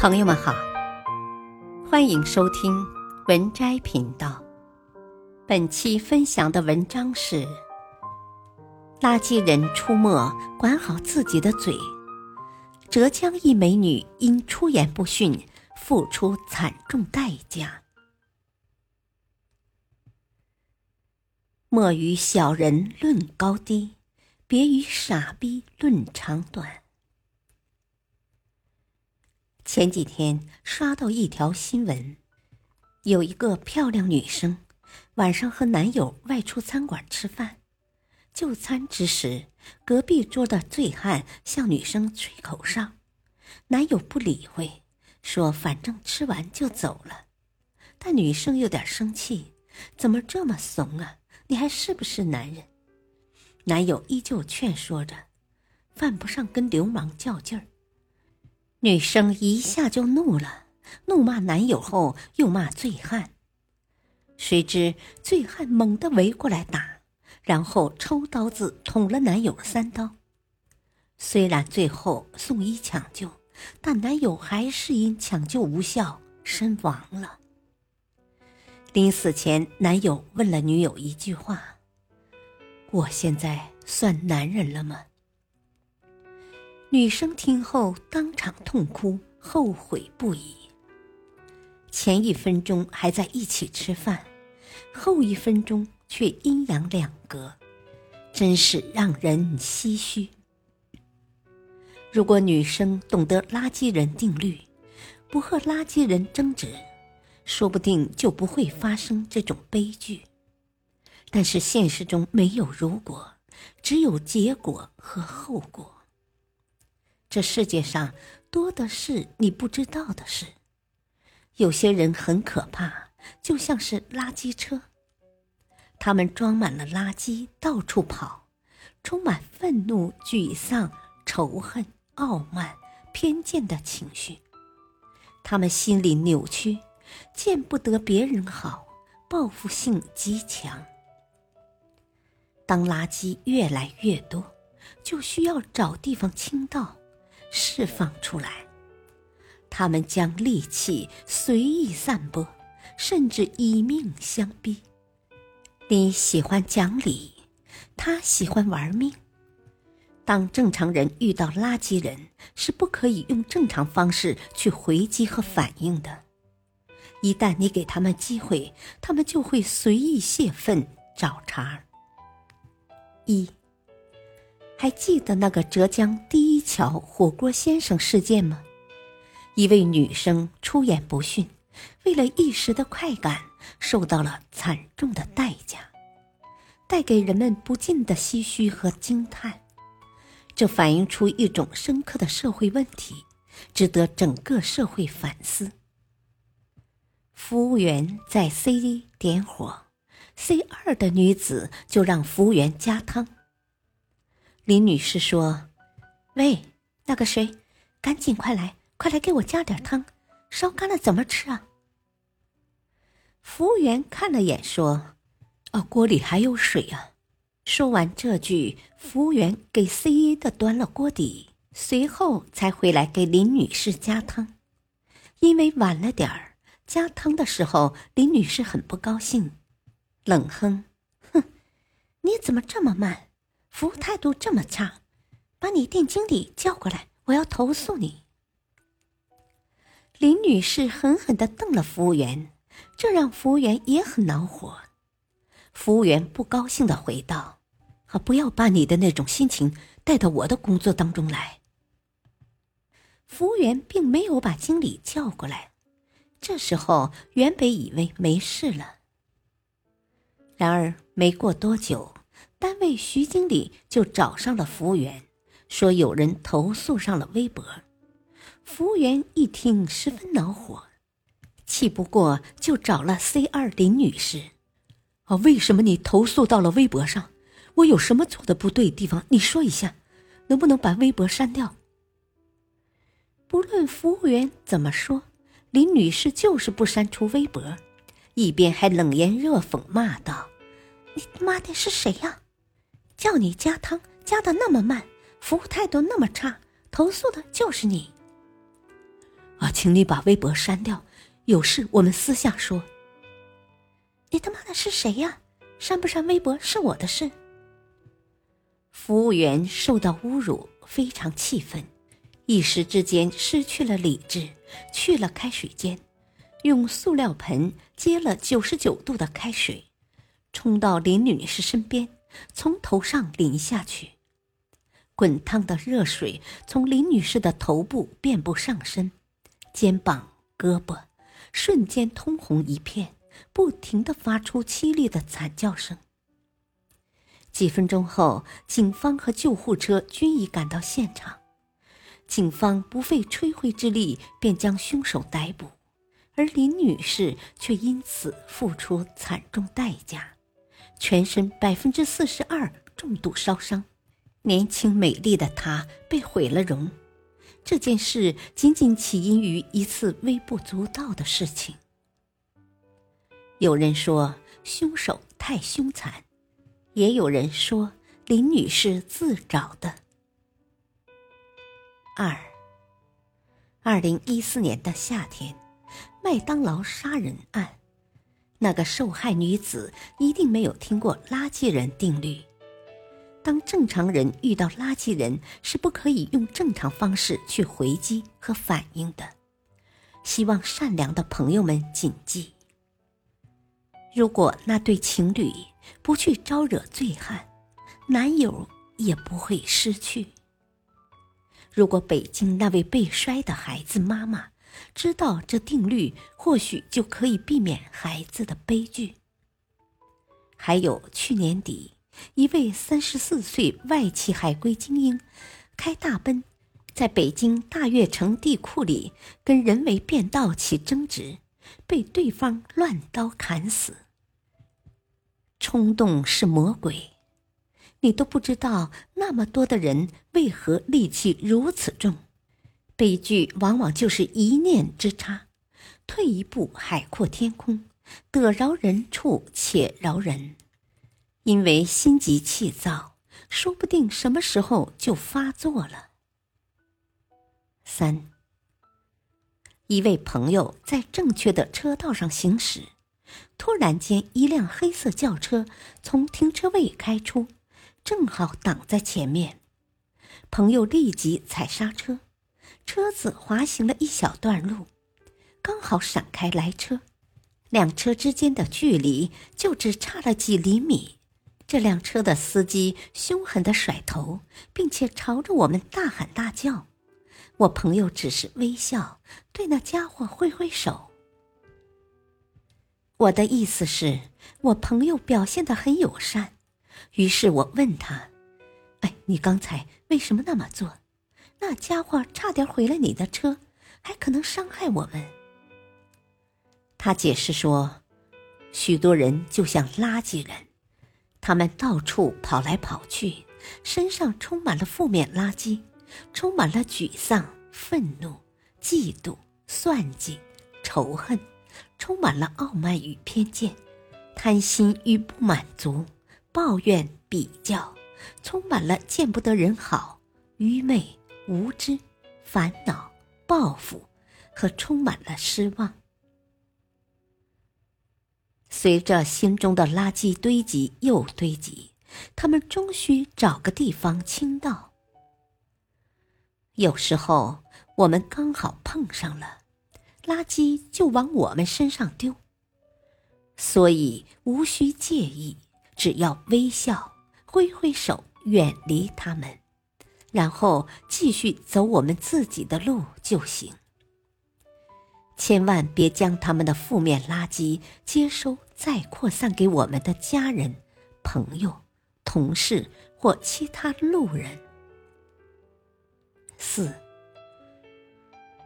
朋友们好，欢迎收听文摘频道。本期分享的文章是：垃圾人出没，管好自己的嘴。浙江一美女因出言不逊，付出惨重代价。莫与小人论高低，别与傻逼论长短。前几天刷到一条新闻，有一个漂亮女生晚上和男友外出餐馆吃饭，就餐之时，隔壁桌的醉汉向女生吹口哨，男友不理会，说反正吃完就走了。但女生有点生气，怎么这么怂啊？你还是不是男人？男友依旧劝说着，犯不上跟流氓较劲儿。女生一下就怒了，怒骂男友后又骂醉汉。谁知醉汉猛地围过来打，然后抽刀子捅了男友三刀。虽然最后送医抢救，但男友还是因抢救无效身亡了。临死前，男友问了女友一句话：“我现在算男人了吗？”女生听后当场痛哭，后悔不已。前一分钟还在一起吃饭，后一分钟却阴阳两隔，真是让人唏嘘。如果女生懂得垃圾人定律，不和垃圾人争执，说不定就不会发生这种悲剧。但是现实中没有如果，只有结果和后果。这世界上多的是你不知道的事。有些人很可怕，就像是垃圾车，他们装满了垃圾，到处跑，充满愤怒、沮丧、仇恨、傲慢、偏见的情绪。他们心里扭曲，见不得别人好，报复性极强。当垃圾越来越多，就需要找地方倾倒。释放出来，他们将戾气随意散播，甚至以命相逼。你喜欢讲理，他喜欢玩命。当正常人遇到垃圾人，是不可以用正常方式去回击和反应的。一旦你给他们机会，他们就会随意泄愤找茬。一。还记得那个浙江第一桥火锅先生事件吗？一位女生出言不逊，为了一时的快感，受到了惨重的代价，带给人们不尽的唏嘘和惊叹。这反映出一种深刻的社会问题，值得整个社会反思。服务员在 C 一点火，C 二的女子就让服务员加汤。林女士说：“喂，那个谁，赶紧快来，快来给我加点汤，烧干了怎么吃啊？”服务员看了眼说：“哦，锅里还有水啊。”说完这句，服务员给 C 一的端了锅底，随后才回来给林女士加汤。因为晚了点儿，加汤的时候，林女士很不高兴，冷哼：“哼，你怎么这么慢？”服务态度这么差，把你店经理叫过来，我要投诉你。林女士狠狠的瞪了服务员，这让服务员也很恼火。服务员不高兴的回道：“啊，不要把你的那种心情带到我的工作当中来。”服务员并没有把经理叫过来。这时候，原本以为没事了，然而没过多久。单位徐经理就找上了服务员，说有人投诉上了微博。服务员一听十分恼火，气不过就找了 C 二林女士：“啊，为什么你投诉到了微博上？我有什么做的不对地方？你说一下，能不能把微博删掉？”不论服务员怎么说，林女士就是不删除微博，一边还冷言热讽骂道：“你妈的是谁呀？”叫你加汤加的那么慢，服务态度那么差，投诉的就是你。啊，请你把微博删掉，有事我们私下说。你他妈的是谁呀？删不删微博是我的事。服务员受到侮辱，非常气愤，一时之间失去了理智，去了开水间，用塑料盆接了九十九度的开水，冲到林女士身边，从头上淋下去。滚烫的热水从林女士的头部遍布上身，肩膀、胳膊，瞬间通红一片，不停的发出凄厉的惨叫声。几分钟后，警方和救护车均已赶到现场，警方不费吹灰之力便将凶手逮捕，而林女士却因此付出惨重代价，全身百分之四十二重度烧伤。年轻美丽的她被毁了容，这件事仅仅起因于一次微不足道的事情。有人说凶手太凶残，也有人说林女士自找的。二，二零一四年的夏天，麦当劳杀人案，那个受害女子一定没有听过垃圾人定律。当正常人遇到垃圾人，是不可以用正常方式去回击和反应的。希望善良的朋友们谨记：如果那对情侣不去招惹醉汉，男友也不会失去。如果北京那位被摔的孩子妈妈知道这定律，或许就可以避免孩子的悲剧。还有去年底。一位三十四岁外企海归精英，开大奔，在北京大悦城地库里跟人为变道起争执，被对方乱刀砍死。冲动是魔鬼，你都不知道那么多的人为何戾气如此重。悲剧往往就是一念之差，退一步海阔天空，得饶人处且饶人。因为心急气躁，说不定什么时候就发作了。三，一位朋友在正确的车道上行驶，突然间一辆黑色轿车从停车位开出，正好挡在前面。朋友立即踩刹车，车子滑行了一小段路，刚好闪开来车，两车之间的距离就只差了几厘米。这辆车的司机凶狠的甩头，并且朝着我们大喊大叫。我朋友只是微笑，对那家伙挥挥手。我的意思是，我朋友表现的很友善。于是我问他：“哎，你刚才为什么那么做？那家伙差点毁了你的车，还可能伤害我们。”他解释说：“许多人就像垃圾人。”他们到处跑来跑去，身上充满了负面垃圾，充满了沮丧、愤怒、嫉妒、算计、仇恨，充满了傲慢与偏见，贪心与不满足，抱怨、比较，充满了见不得人好、愚昧、无知、烦恼、报复，和充满了失望。随着心中的垃圾堆积又堆积，他们终需找个地方倾倒。有时候我们刚好碰上了，垃圾就往我们身上丢。所以无需介意，只要微笑、挥挥手，远离他们，然后继续走我们自己的路就行。千万别将他们的负面垃圾接收，再扩散给我们的家人、朋友、同事或其他路人。四，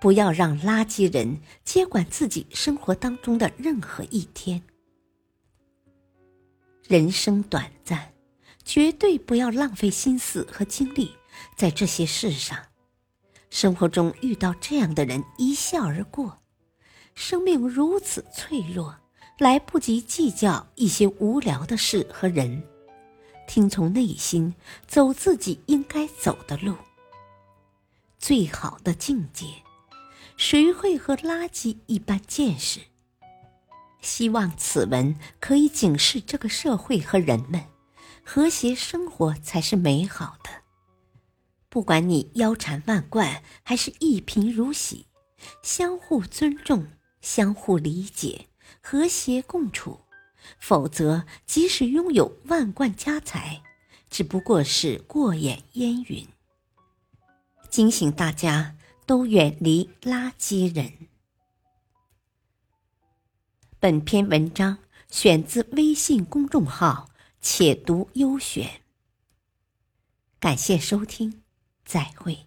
不要让垃圾人接管自己生活当中的任何一天。人生短暂，绝对不要浪费心思和精力在这些事上。生活中遇到这样的人，一笑而过。生命如此脆弱，来不及计较一些无聊的事和人，听从内心，走自己应该走的路。最好的境界，谁会和垃圾一般见识？希望此文可以警示这个社会和人们：和谐生活才是美好的。不管你腰缠万贯还是一贫如洗，相互尊重、相互理解、和谐共处。否则，即使拥有万贯家财，只不过是过眼烟云。警醒大家都远离垃圾人。本篇文章选自微信公众号“且读优选”。感谢收听，再会。